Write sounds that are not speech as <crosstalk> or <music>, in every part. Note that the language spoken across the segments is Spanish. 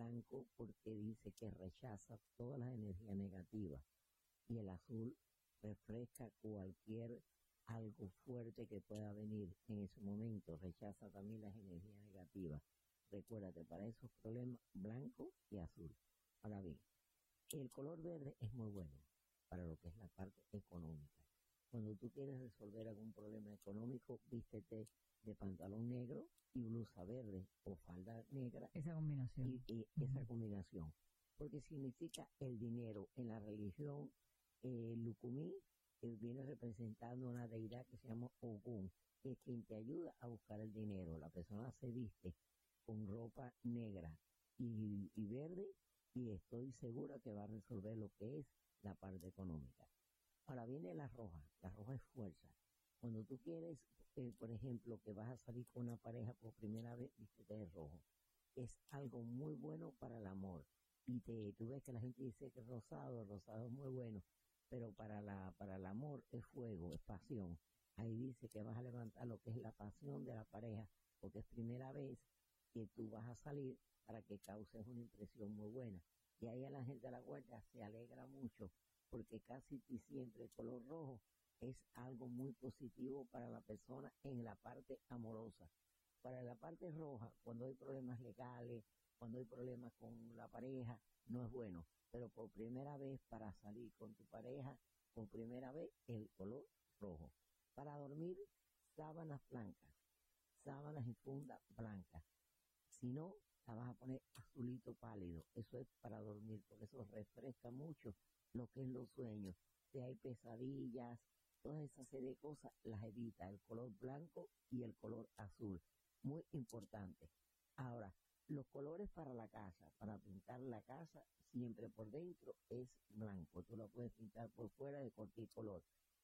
Blanco porque dice que rechaza todas las energías negativas y el azul refresca cualquier algo fuerte que pueda venir en ese momento, rechaza también las energías negativas. Recuérdate, para esos problemas, blanco y azul. Ahora bien, el color verde es muy bueno para lo que es la parte económica. Cuando tú quieres resolver algún problema económico, vístete de pantalón negro y blusa verde o falda negra. Esa combinación. Y, esa combinación. Porque significa el dinero. En la religión eh, Lucumí eh, viene representando una deidad que se llama Ogún, que es quien te ayuda a buscar el dinero. La persona se viste con ropa negra y, y verde y estoy segura que va a resolver lo que es la parte económica. Ahora viene la roja. La roja es fuerza. Cuando tú quieres, eh, por ejemplo, que vas a salir con una pareja por primera vez, viste de rojo. Es algo muy bueno para el amor. Y te, tú ves que la gente dice que rosado, rosado es muy bueno, pero para, la, para el amor es fuego, es pasión. Ahí dice que vas a levantar lo que es la pasión de la pareja, porque es primera vez que tú vas a salir para que causes una impresión muy buena. Y ahí a la gente de la huerta se alegra mucho porque casi siempre el color rojo es algo muy positivo para la persona en la parte amorosa. Para la parte roja, cuando hay problemas legales, cuando hay problemas con la pareja, no es bueno. Pero por primera vez para salir con tu pareja, por primera vez el color rojo. Para dormir, sábanas blancas, sábanas y funda blancas. Si no, la vas a poner azulito pálido. Eso es para dormir, porque eso refresca mucho lo que es los sueños. Si hay pesadillas, toda esa serie de cosas las evita, el color blanco y el color azul. Muy importante. Ahora, los colores para la casa, para pintar la casa, siempre por dentro es blanco. Tú lo puedes pintar por fuera de cualquier color,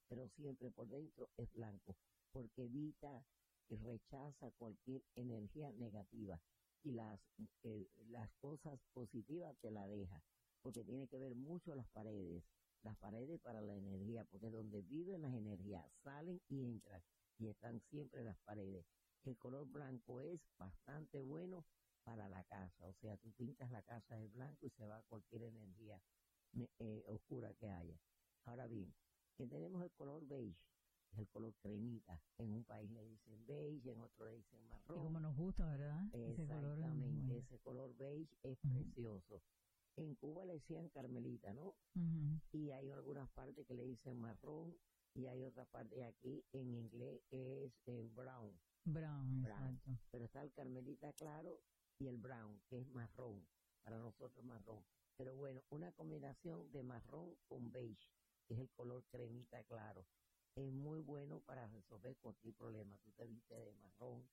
pero siempre por dentro es blanco, porque evita y rechaza cualquier energía negativa y las, eh, las cosas positivas te la deja porque tiene que ver mucho las paredes, las paredes para la energía, porque donde viven las energías salen y entran y están siempre las paredes. El color blanco es bastante bueno para la casa, o sea, tú pintas la casa de blanco y se va cualquier energía eh, oscura que haya. Ahora bien, que tenemos el color beige, el color cremita. En un país le dicen beige, en otro le dicen marrón. Y como nos gusta, ¿verdad? Exactamente, ese color, beige es precioso. En Cuba le decían carmelita, ¿no? Y hay algunas partes que le dicen marrón y hay otra parte aquí en inglés es eh, brown, Brown, Brown. exacto. pero está el carmelita claro y el brown, que es marrón, para nosotros marrón. Pero bueno, una combinación de marrón con beige, que es el color cremita claro, es muy bueno para resolver cualquier problema. Tú te vistes de marrón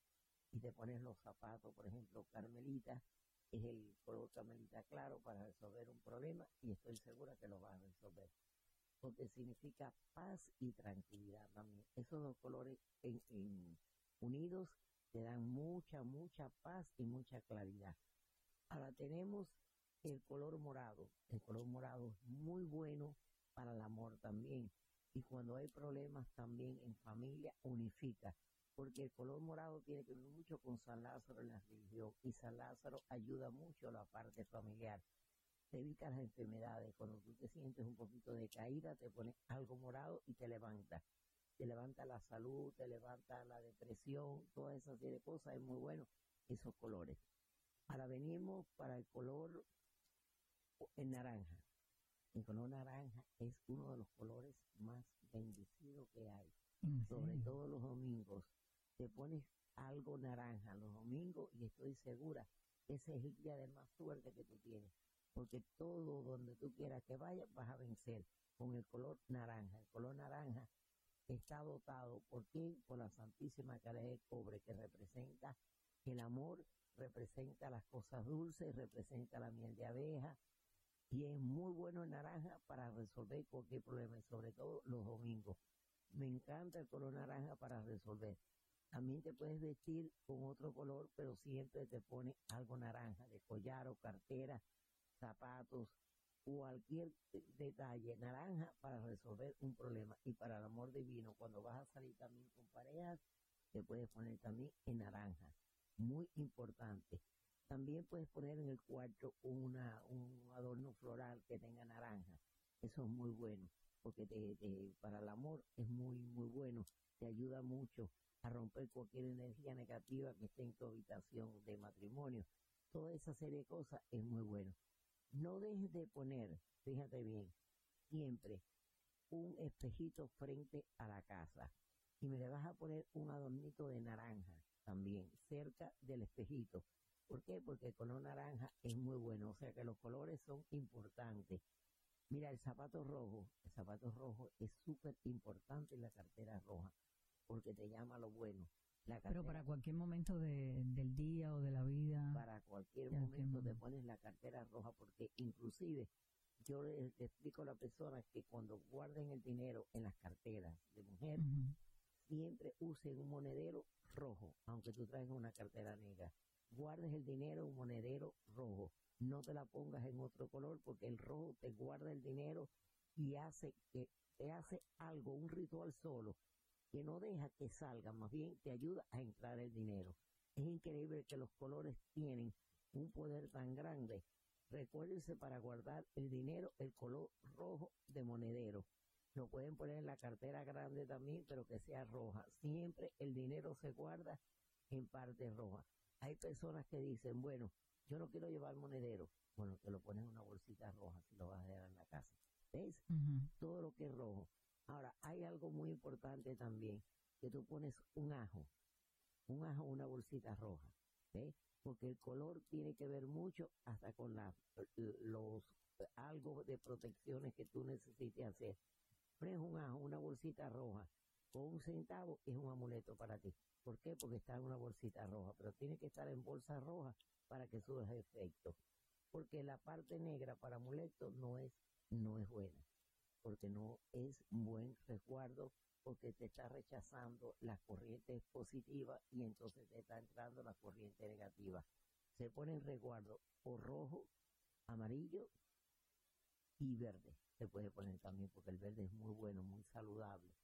y te pones los zapatos, por ejemplo, carmelita, es el carmelita claro para resolver un problema y estoy segura que lo vas a resolver. Porque significa paz y tranquilidad también. Esos dos colores unidos te dan mucha, mucha paz y mucha claridad. Ahora tenemos el color morado. El color morado es muy bueno para el amor también. Y cuando hay problemas también en familia, unifica. Porque el color morado tiene que ver mucho con San Lázaro en la religión. Y San Lázaro ayuda mucho a la parte familiar. Te evita las enfermedades. Cuando tú te sientes un poquito de caída, te pones algo morado y te levanta te levanta la salud, te levanta la depresión, toda esa serie de cosas, es muy bueno esos colores. Ahora venimos para el color en naranja. El color naranja es uno de los colores más bendecidos que hay, ¿En sobre todo los domingos. Te pones algo naranja los domingos y estoy segura que ese es el día de más suerte que tú tienes, porque todo donde tú quieras que vayas vas a vencer con el color naranja. El color naranja está dotado por? Por la Santísima Caridad de Cobre, que representa el amor, representa las cosas dulces, representa la miel de abeja, y es muy bueno el naranja para resolver cualquier problema, sobre todo los domingos. Me encanta el color naranja para resolver. También te puedes vestir con otro color, pero siempre te pone algo naranja, de collar o cartera, zapatos, cualquier detalle naranja para resolver un problema. Y para el amor divino, cuando vas a salir también con parejas, te puedes poner también en naranja. Muy importante. También puedes poner en el cuarto una, un adorno floral que tenga naranja. Eso es muy bueno, porque te- te- para el amor es muy, muy bueno. Te ayuda mucho a romper cualquier energía negativa que esté en tu habitación de matrimonio. Toda esa serie de cosas es muy bueno. No dejes de poner, fíjate bien, siempre un espejito frente a la casa. Y me le vas a poner un adornito de naranja también, cerca del espejito. ¿Por qué? Porque el color naranja es muy bueno, o sea que los colores son importantes. Mira, el zapato rojo, el zapato rojo es súper importante en la cartera roja, porque te llama lo bueno. La Pero para cualquier momento de, del día o de la vida. para cualquier momento te pones la cartera roja porque inclusive yo le, le explico a la persona que cuando guarden el dinero en las carteras de mujer siempre usen un monedero rojo aunque tú traigas una cartera negra guardes el dinero en un monedero rojo no te la pongas en otro color porque el rojo te guarda el dinero y hace que te hace algo un ritual solo que no deja que salga más bien te ayuda a entrar el dinero es increíble que los colores tienen un poder tan grande. Recuérdense para guardar el dinero el color rojo de monedero. Lo pueden poner en la cartera grande también, pero que sea roja. Siempre el dinero se guarda en parte roja. Hay personas que dicen, bueno, yo no quiero llevar monedero. Bueno, te lo pones en una bolsita roja si lo vas a dejar en la casa. ¿Ves? Todo lo que es rojo. Ahora, hay algo muy importante también, que tú pones un ajo, un ajo, una bolsita roja, ¿ves? Porque el color tiene que ver mucho hasta con la, los, algo de protecciones que tú necesites hacer. Pones un ajo, una bolsita roja, con un centavo, es un amuleto para ti. ¿Por qué? Porque está en una bolsita roja, pero tiene que estar en bolsa roja para que surja efecto. Porque la parte negra para amuleto no es, no es buena porque no es buen resguardo, porque te está rechazando las corrientes positivas y entonces te está entrando la corriente negativa. Se pone en resguardo o rojo, amarillo y verde. Se puede poner también porque el verde es muy bueno, muy saludable.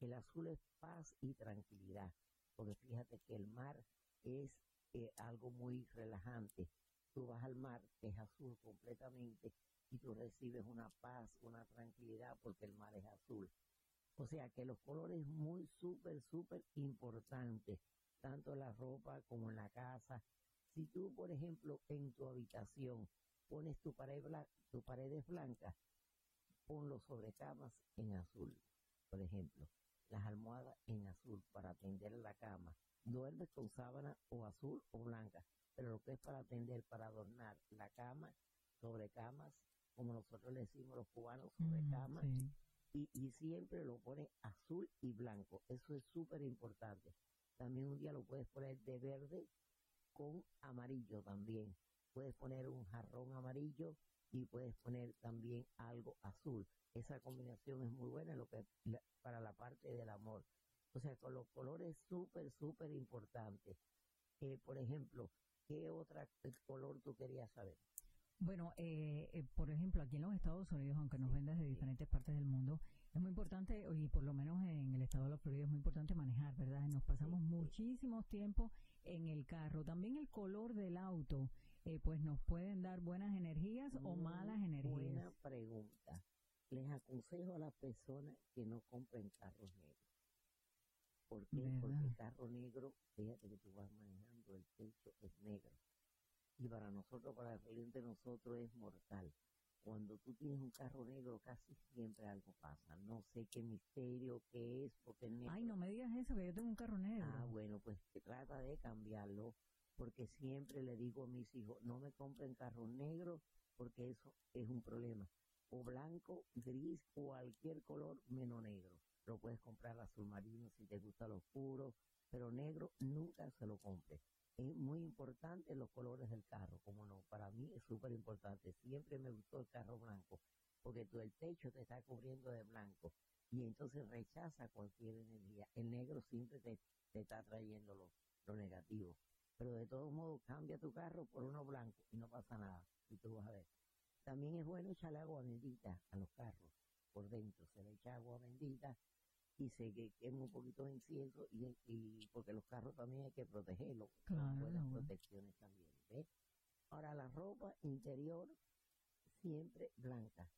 El azul es paz y tranquilidad, porque fíjate que el mar es eh, algo muy relajante. Tú vas al mar, que es azul completamente, y tú recibes una paz, una tranquilidad, porque el mar es azul. O sea que los colores muy súper, súper importantes, tanto en la ropa como en la casa. Si tú, por ejemplo, en tu habitación pones tu pared bla- tu paredes blancas, ponlo sobre camas en azul. por ejemplo, las almohadas en azul para tender la cama. Duermes con sábana o azul o blanca, pero lo que es para tender, para adornar la cama, sobre camas, como nosotros le decimos los cubanos, sobre Mm, camas, sí. y, y siempre lo pones azul y blanco. Eso es súper importante. También un día lo puedes poner de verde con amarillo también. Puedes poner un jarrón amarillo y puedes poner también algo azul. Esa combinación es muy buena lo que, la- para la parte del amor. O sea, con los colores súper, súper importantes. Eh, por ejemplo, ¿qué otro color tú querías saber? Bueno, eh, eh, por ejemplo, aquí en los Estados Unidos, aunque nos ven desde diferentes partes del mundo, es muy importante, y por lo menos en el estado de la Florida es muy importante manejar, ¿verdad? Nos pasamos Sí, sí. muchísimos tiempo en el carro. También el color del auto, eh, pues nos pueden dar buenas energías o Muy malas energías. Buena pregunta. Les aconsejo a las personas que no compren carros negros. ¿Por qué? Porque el carro negro, fíjate que tú vas manejando, el techo es negro. Y para nosotros, para el cliente de nosotros es mortal. Cuando tú tienes un carro negro, casi siempre algo pasa. No sé qué misterio, qué es, porque es negro. Ay, no me digas eso, que yo tengo un carro negro. Ah, bueno, pues trata de cambiarlo, porque siempre le digo a mis hijos, no me compren carro negro, porque eso es un problema. O blanco, gris, cualquier color menos negro. Lo puedes comprar azul marino si te gusta lo oscuro, pero negro nunca se lo compre. Es muy importante los colores del carro, como no, para mí es súper importante. Siempre me gustó el carro blanco, porque tú el techo te está cubriendo de blanco y entonces rechaza cualquier energía. El negro siempre te, te está trayendo lo, lo negativo. Pero de todos modos, cambia tu carro por uno blanco y no pasa nada. Y tú vas a ver. También es bueno echarle agua bendita a los carros por dentro. Se le echa agua bendita y se que- quema un poquito de incienso y, y porque los carros también hay que protegerlos. Claro, bueno. protecciones también. ¿ves? Ahora, la ropa interior siempre blanca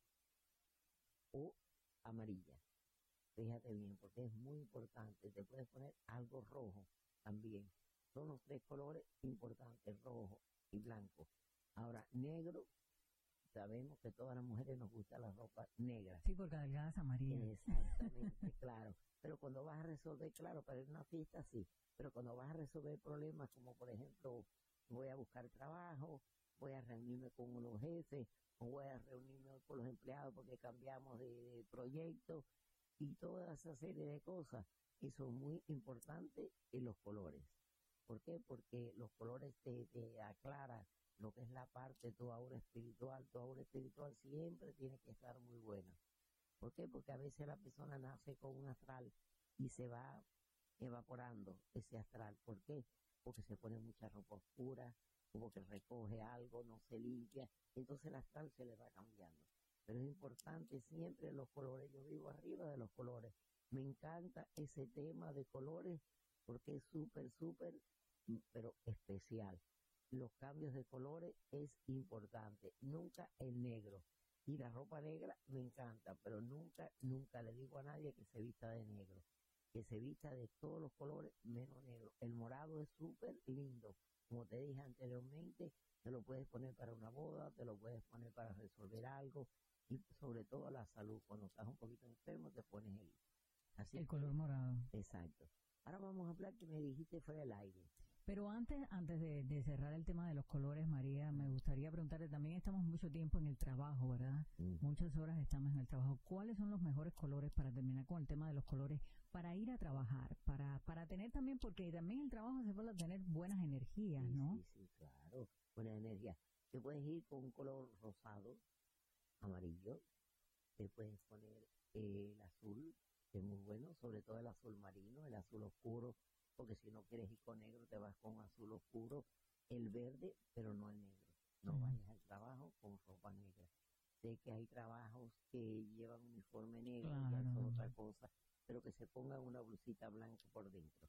o amarilla. Fíjate bien, porque es muy importante. Te puedes poner algo rojo también. Son los tres colores importantes, rojo y blanco. Ahora, negro, sabemos que todas las mujeres nos gusta la ropa negra. Sí, porque delgadas amarillas. Exactamente, <laughs> claro. Pero cuando vas a resolver, claro, para ir a una fiesta sí, pero cuando vas a resolver problemas como por ejemplo, voy a buscar trabajo, voy a reunirme con unos jefes, o voy a reunirme con los empleados porque cambiamos de, de proyecto y toda esa serie de cosas, y son muy importantes en los colores. ¿Por qué? Porque los colores te, te aclaran lo que es la parte tu aura espiritual. Tu aura espiritual siempre tiene que estar muy buena. ¿Por qué? Porque a veces la persona nace con un astral y se va evaporando ese astral. ¿Por qué? Porque se pone mucha ropa oscura, como que recoge algo, no se limpia, entonces el astral se le va cambiando. Pero es importante siempre los colores, yo vivo arriba de los colores. Me encanta ese tema de colores porque es súper, súper, pero especial. Los cambios de colores es importante, nunca el negro. Y la ropa negra me encanta, pero nunca, nunca le digo a nadie que se vista de negro. Que se vista de todos los colores menos negro. El morado es súper lindo. Como te dije anteriormente, te lo puedes poner para una boda, te lo puedes poner para resolver algo y sobre todo la salud. Cuando estás un poquito enfermo te pones el, así El color morado. Exacto. Ahora vamos a hablar que me dijiste fuera del aire. Pero antes, antes de, de cerrar el tema de los colores, María, me gustaría preguntarte, también estamos mucho tiempo en el trabajo, ¿verdad? Muchas horas estamos en el trabajo. ¿Cuáles son los mejores colores para terminar con el tema de los colores? Para ir a trabajar, para, para tener también, porque también el trabajo se puede tener buenas energías, Sí, ¿no? Sí, sí, claro. Buena energía. Te puedes ir con un color rosado, amarillo. Te puedes poner eh, el azul, que es muy bueno, sobre todo el azul marino, el azul oscuro, porque si no quieres ir con negro, te vas con azul oscuro. El verde, pero no el negro. No Ujú. vayas al trabajo con ropa negra. Sé que hay trabajos que llevan uniforme negro, Claro. otra cosa, pero que se ponga una blusita blanca por dentro.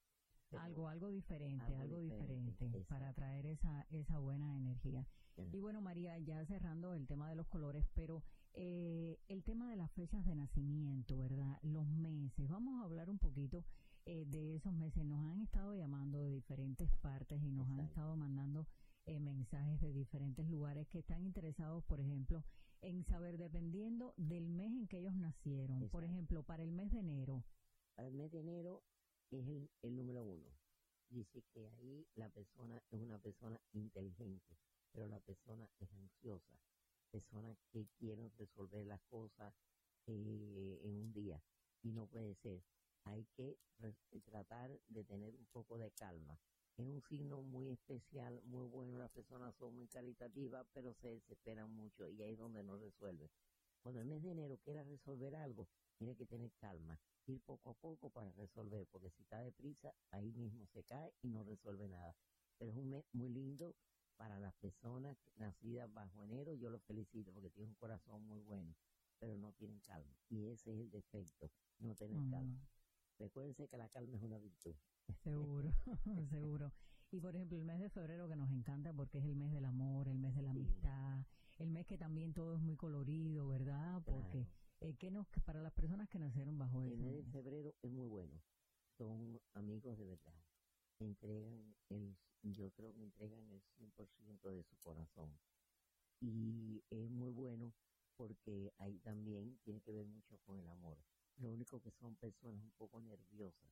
Pero- Algo, algo diferente, algo, Algo diferente, diferente, para traer esa, esa buena energía. Y bueno, María, ya cerrando el tema de los colores, pero eh, el tema de las fechas de nacimiento, ¿verdad? Los meses, vamos a hablar un poquito eh, de esos meses. Nos han estado llamando de diferentes partes y nos han estado mandando eh, mensajes de diferentes lugares que están interesados, por ejemplo, en saber dependiendo del mes en que ellos nacieron. Por ejemplo, para el mes de enero. Para el mes de enero es el, el número uno. Dice que ahí la persona es una persona inteligente, pero la persona es ansiosa, persona que quiere resolver las cosas eh, en un día y no puede ser. Hay que tratar de tener un poco de calma. Es un signo muy especial, muy bueno. Las personas son muy caritativas, pero se desesperan mucho y ahí es donde no resuelve. Cuando el mes de enero quiera resolver algo, tiene que tener calma, ir poco a poco para resolver, porque si está deprisa, ahí mismo se cae y no resuelve nada. Pero es un mes muy lindo para las personas nacidas bajo enero. Yo los felicito porque tienen un corazón muy bueno pero no tienen calma. Y ese es el defecto, no tener calma. Recuérdense que la calma es una virtud. Seguro, <laughs> seguro. Y por ejemplo, el mes de febrero que nos encanta porque es el mes del amor, el mes de la amistad, el mes que también todo es muy colorido, ¿verdad? Porque eh, que nos, para las personas que nacieron bajo El mes de febrero es muy bueno. Son amigos de verdad. Entregan el, yo creo que entregan el 100% de su corazón. Y es muy bueno porque ahí también tiene que ver mucho con el amor. Lo único que son personas un poco nerviosas,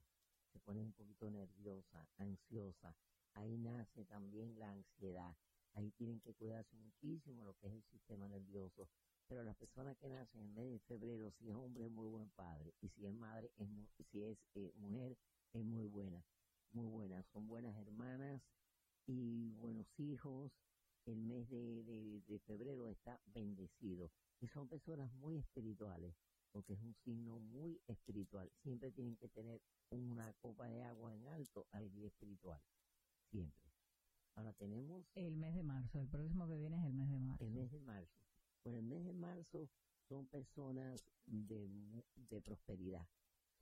se ponen un poquito nerviosas, ansiosas. Ahí nace también la ansiedad. Ahí tienen que cuidarse muchísimo lo que es el sistema nervioso. Pero las personas que nacen en mes de febrero, si es hombre es muy buen padre y si es madre, es si es eh, mujer, es muy buena. Muy buena. Son buenas hermanas y buenos hijos. El mes de, de febrero está bendecido y son personas muy espirituales, porque es un signo muy espiritual. Siempre tienen que tener una copa de agua en alto al guía espiritual, siempre. Ahora tenemos... El mes de marzo, el próximo que viene es el mes de marzo. El mes de marzo. Bueno, el mes de marzo son personas de, de prosperidad,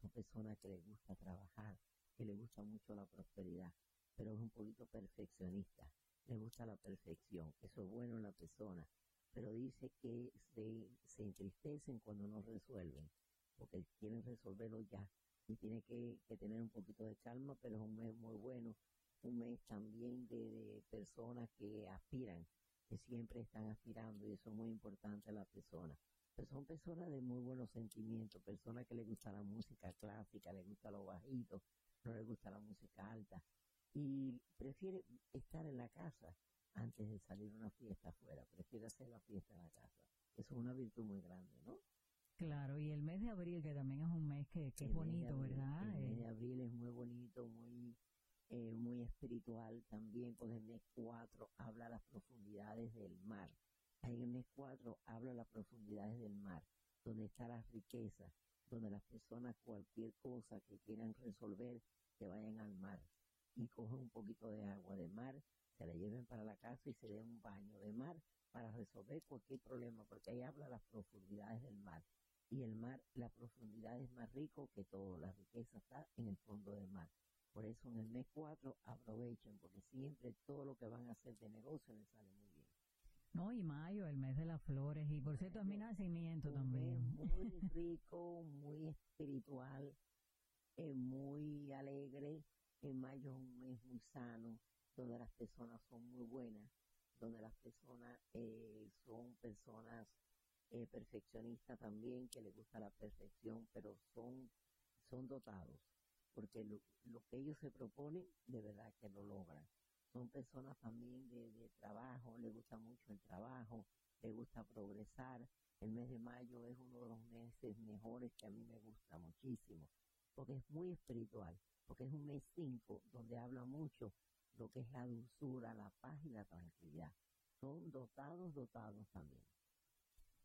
son personas que les gusta trabajar, que les gusta mucho la prosperidad, pero es un poquito perfeccionista, les gusta la perfección, eso es bueno en la persona, pero dice que se, se entristecen cuando no resuelven, porque quieren resolverlo ya y tiene que, tener un poquito de calma, pero es un mes muy bueno, un mes también de, personas que aspiran, que siempre están aspirando y eso es muy importante a la persona. Pero son personas de muy buenos sentimientos, personas que les gusta la música clásica, les gusta lo bajito, no les gusta la música alta y prefiere estar en la casa antes de salir a una fiesta afuera, prefiere hacer la fiesta en la casa. Eso es una virtud muy grande, ¿no? Claro, y el mes de abril, que también es un mes que, que es bonito, ¿verdad? El mes de eh, abril es muy bonito, muy eh, muy espiritual también, pues el mes 4 habla las profundidades del mar. Ahí en el mes 4 habla las profundidades del mar, donde está la riqueza, donde las personas cualquier cosa que quieran resolver, se vayan al mar y cogen un poquito de agua de mar se la lleven para la casa y se den un baño de mar para resolver cualquier problema, porque ahí habla las profundidades del mar. Y el mar, la profundidad es más rico que todo, la riqueza está en el fondo del mar. Por eso en el mes 4 aprovechen, porque siempre todo lo que van a hacer de negocio les sale muy bien. No, y mayo, el mes de las flores, y por cierto es mi nacimiento también. muy rico, muy espiritual, eh, muy alegre. En mayo es un mes muy sano, donde las personas son muy buenas, donde las personas eh, son personas eh, perfeccionistas también, que les gusta la perfección, pero son, son dotados, porque lo, que ellos se proponen, de verdad que lo logran. Son personas también de, de trabajo, les gusta mucho el trabajo, les gusta progresar. El mes de mayo es uno de los meses mejores que a mí me gusta muchísimo, porque es muy espiritual, porque es un mes 5 donde habla mucho lo que es la dulzura, la paz y la tranquilidad. Son dotados, dotados también.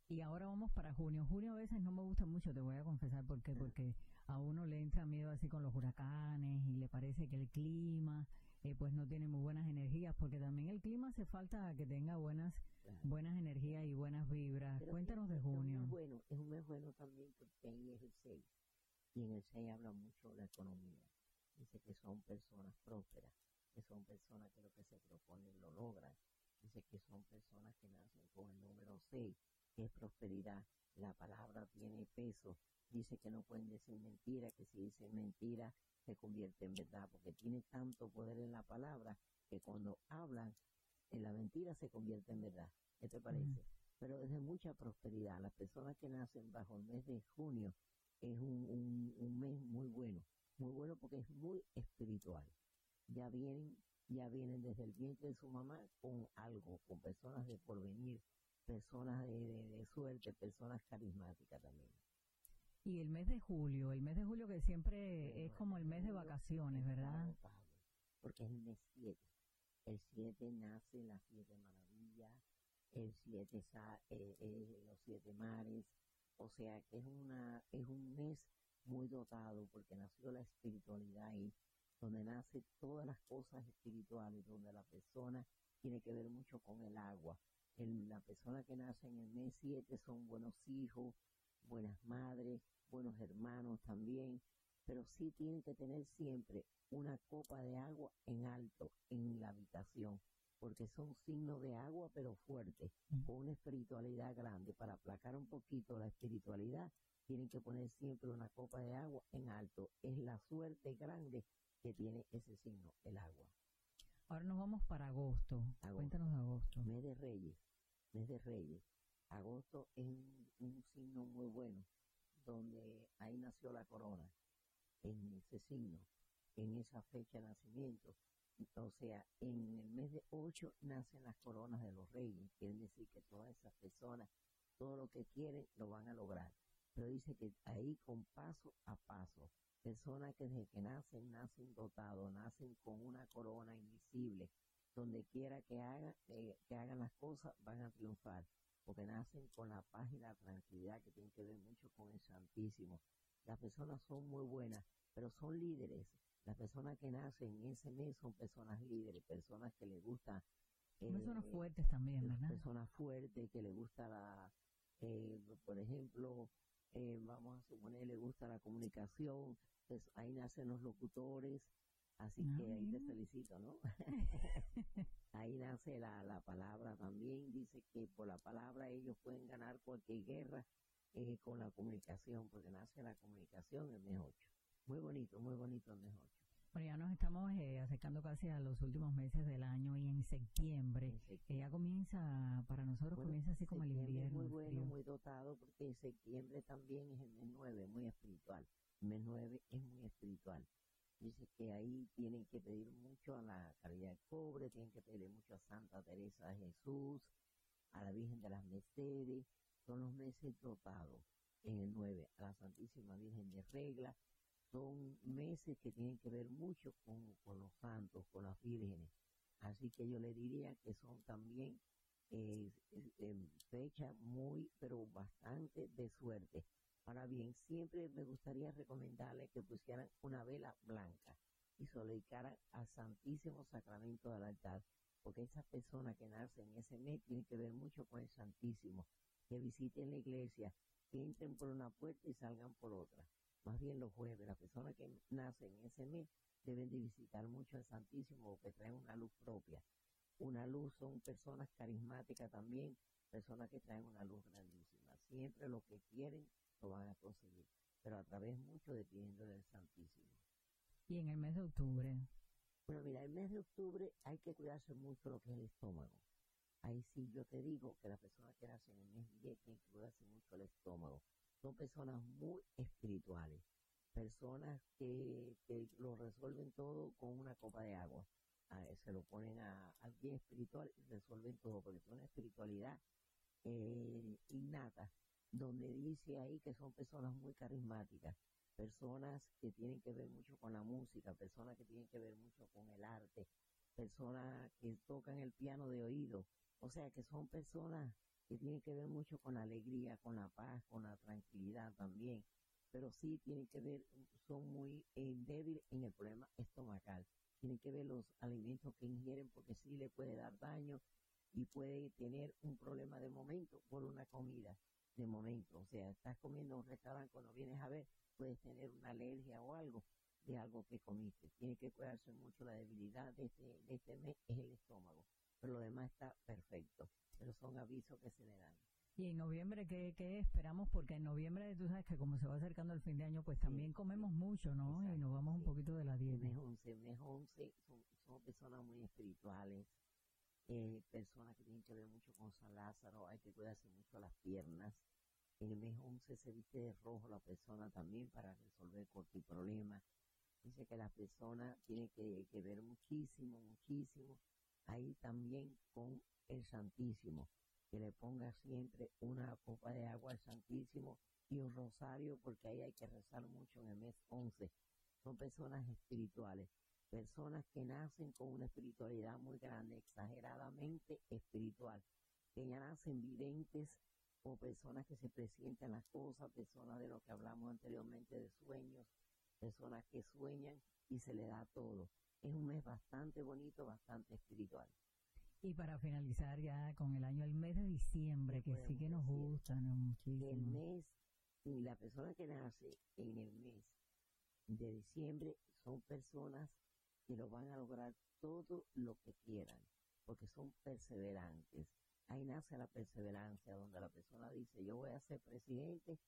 Y ahora vamos para junio. Junio a veces no me gusta mucho, te voy a confesar por qué, porque a uno le entra miedo así con los huracanes y le parece que el clima eh, pues no tiene muy buenas energías, porque también el clima hace falta que tenga buenas buenas energías y buenas vibras. Cuéntanos de junio. Es bueno, es un mes bueno también porque ahí es el 6 y en el 6 habla mucho de la economía. Dice que son personas prósperas que son personas que lo que se proponen lo logran. Dice que son personas que nacen con el número 6, que es prosperidad. La palabra tiene peso. Dice que no pueden decir mentira, que si dicen mentira se convierte en verdad, porque tiene tanto poder en la palabra que cuando hablan en la mentira se convierte en verdad. ¿Qué te parece? Pero es de mucha prosperidad. Las personas que nacen bajo el mes de junio es un, un, un mes muy bueno. Muy bueno porque es muy espiritual. Ya vienen, ya vienen desde el vientre de su mamá con algo, con personas de porvenir, personas de, de, de suerte, personas carismáticas también. Y el mes de julio, el mes de julio que siempre es como el mes de vacaciones, ¿verdad? Porque es el mes 7. El 7 nace las siete maravillas, el 7 eh, eh, los siete mares, o sea que es, una, es un mes muy dotado porque nació la espiritualidad ahí, donde nace todas las cosas espirituales, donde la persona tiene que ver mucho con el agua. El, la persona que nace en el mes 7 son buenos hijos, buenas madres, buenos hermanos también, pero sí tienen que tener siempre una copa de agua en alto en la habitación, porque son signos de agua pero fuertes, con una espiritualidad grande. Para aplacar un poquito la espiritualidad, tienen que poner siempre una copa de agua en alto. Es la suerte grande que tiene ese signo, el agua. Ahora nos vamos para agosto. Cuéntanos de agosto. Mes de Reyes, mes de Reyes. Agosto es un, un signo muy bueno, donde ahí nació la corona, en ese signo, en esa fecha de nacimiento. O sea, en el mes de 8 nacen las coronas de los reyes. Quiere decir que todas esas personas, todo lo que quieren, lo van a lograr. Pero dice que ahí con paso a paso, personas que desde que nacen, nacen dotados, nacen con una corona invisible. Donde quiera que hagan, eh, que hagan las cosas, van a triunfar. Porque nacen con la paz y la tranquilidad que tiene que ver mucho con el Santísimo. Las personas son muy buenas, pero son líderes. Las personas que nacen en ese mes son personas líderes, personas que les gusta... Eh, personas fuertes también, ¿verdad? Personas fuertes, que les gusta la... Eh, por ejemplo, eh, vamos a suponer, le gusta la comunicación, pues ahí nacen los locutores, así que ahí te felicito, ¿no? <laughs> ahí nace la, la palabra también, dice que por la palabra ellos pueden ganar cualquier guerra eh, con la comunicación, porque nace la comunicación el mes 8. Muy bonito, muy bonito el 8. Bueno, ya nos estamos eh, acercando casi a los últimos meses del año y en septiembre, que ya comienza, para nosotros comienza así como el invierno. muy bueno, muy dotado, porque septiembre también es el mes 9, muy espiritual. El mes 9 es muy espiritual. Dice que ahí tienen que pedir mucho a la caridad del pobre, tienen que pedir mucho a Santa Teresa de Jesús, a la Virgen de las Mercedes, son los meses dotados en el 9, a la Santísima Virgen de Regla, son meses que tienen que ver mucho con, con los santos, con las vírgenes. Así que yo le diría que son también eh, eh, fechas muy, pero bastante de suerte. Ahora bien, siempre me gustaría recomendarle que pusieran una vela blanca y se al Santísimo Sacramento del altar, porque esa persona que nace en ese mes tiene que ver mucho con el Santísimo que visiten la iglesia, que entren por una puerta y salgan por otra. Más bien los jueves, las personas que nacen en ese mes deben de visitar mucho al Santísimo porque traen una luz propia. Una luz son personas carismáticas también, personas que traen una luz grandísima. Siempre lo que quieren lo van a conseguir, pero a través mucho dependiendo del Santísimo. ¿Y en el mes de octubre? Bueno, mira, el mes de octubre hay que cuidarse mucho lo que es el estómago ahí sí yo te digo que las personas que nacen en el mes 10 tienen que cuidarse mucho el estómago. Son personas muy espirituales, personas que, lo resuelven todo con una copa de agua. se lo ponen a alguien espiritual y resuelven todo, porque es una espiritualidad eh, innata, donde dice ahí que son personas muy carismáticas, personas que tienen que ver mucho con la música, personas que tienen que ver mucho con el arte, personas que tocan el piano de oído, o sea que son personas que tienen que ver mucho con la alegría, con la paz, con la tranquilidad también, pero sí tienen que ver, son muy eh, débiles en el problema estomacal. Tienen que ver los alimentos que ingieren porque sí le puede dar daño y puede tener un problema de momento por una comida de momento. O sea, estás comiendo un restaurante cuando vienes a ver, puedes tener una alergia o algo de algo que comiste. Tiene que cuidarse mucho la debilidad de este, de este mes, es el estómago pero lo demás está perfecto. Pero son avisos que se le dan. Y en noviembre, ¿qué, ¿qué, esperamos? Porque en noviembre, tú sabes que como se va acercando el fin de año, pues también comemos mucho, ¿no? y nos vamos un poquito de la dieta. Mes 11, mes 11 son, son personas muy espirituales, eh, personas que tienen que ver mucho con San Lázaro, hay que cuidarse mucho las piernas. En el mes 11 se viste de rojo la persona también para resolver cualquier problema. Dice que la persona tiene que, que ver muchísimo, muchísimo ahí también con el Santísimo, que le ponga siempre una copa de agua al Santísimo y un rosario, porque ahí hay que rezar mucho en el mes 11. Son personas espirituales, personas que nacen con una espiritualidad muy grande, exageradamente espiritual, que ya nacen videntes o personas que se presienten las cosas, personas de lo que hablamos anteriormente de sueños, personas que sueñan y se le da todo. Es un mes bastante bonito, bastante espiritual. Y para finalizar ya con el año, el mes de diciembre, que sí que nos gusta ¿no? muchísimo. El mes, y la persona que nace en el mes de diciembre son personas que lo van a lograr todo lo que quieran, porque son perseverantes. Ahí nace la perseverancia, donde la persona dice, yo voy a ser presidente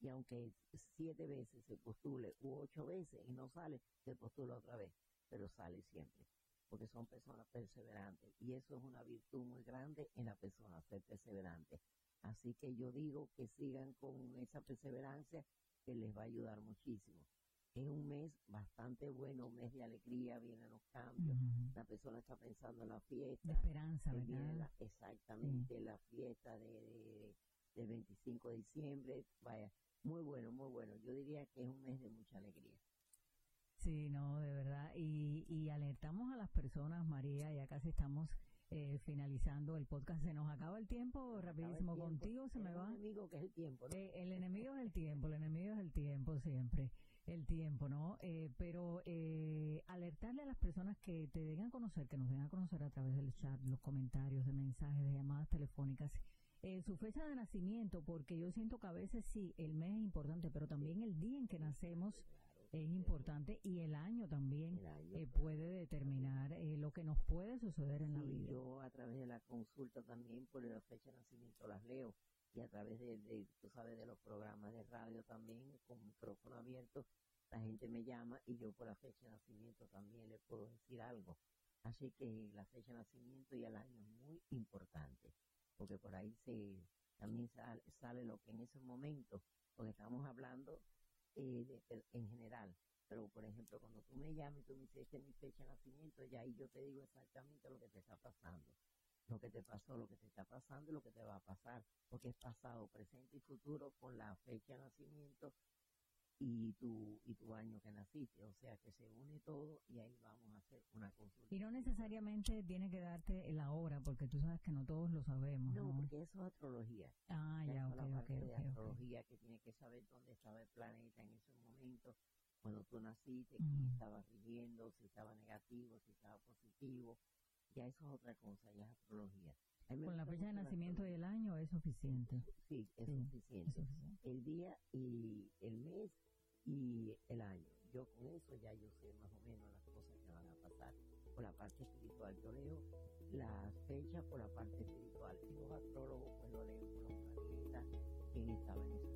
y aunque siete veces se postule u ocho veces y no sale, se postula otra vez, pero sale siempre, porque son personas perseverantes y eso es una virtud muy grande en la persona, ser perseverante. Así que yo digo que sigan con esa perseverancia que les va a ayudar muchísimo. Es un mes bastante bueno, un mes de alegría, vienen los cambios, la persona está pensando en la fiesta. De esperanza, ¿verdad? exactamente, la fiesta de, de, 25 de diciembre, vaya, muy bueno, muy bueno. Yo diría que es un mes de mucha alegría. Sí, no, de verdad. Y, y alertamos a las personas, María, ya casi estamos eh, finalizando el podcast. Se nos acaba el tiempo rapidísimo. Contigo se me va. El enemigo que es el tiempo. Eh, el enemigo es el tiempo, el enemigo es el tiempo siempre. El tiempo, ¿no? Eh, pero alertarle a las personas que te den a conocer, que nos den a conocer a través del chat, los comentarios, de mensajes, de llamadas telefónicas, su fecha de nacimiento, porque yo siento que a veces sí, el mes es importante, pero también el día en que nacemos es importante y el año también eh, puede determinar eh, lo que nos puede suceder en la vida. Yo a través de la consulta también por la fecha de nacimiento las leo y a través de, tú sabes, de los programas de radio también con micrófono abierto, la gente me llama y yo por la fecha de nacimiento también le puedo decir algo. Así que la fecha de nacimiento y el año es muy importante, porque por ahí se también sale, sale lo que en ese momento, porque estamos hablando eh, en general. Pero, por ejemplo, cuando tú me llamas y tú me dices, esta es mi fecha de nacimiento, ya ahí yo te digo exactamente lo que te está pasando. Lo que te pasó, lo que te está pasando y lo que te va a pasar. Porque es pasado, presente y futuro con la fecha de nacimiento y tu, y tu año que naciste. O sea que se une todo y ahí vamos a hacer una consulta. Y no necesariamente tiene que darte la hora, porque tú sabes que no todos lo sabemos. No, porque eso es astrología. Ah, ya, ok, la parte de astrología que tiene que saber dónde estaba el planeta en ese momento, cuando tú naciste, si estaba rigiendo, si estaba negativo, si estaba positivo. Ya eso es otra cosa, ya es astrología. Con la fecha de nacimiento y el año es suficiente. Sí, es, suficiente. es suficiente. El día y el mes y el año. Yo con eso ya yo sé más o menos las cosas que van a pasar por la parte espiritual. Yo leo las fechas por la parte espiritual y los astrólogos pues lo leen por los planetas, quién estaba en ese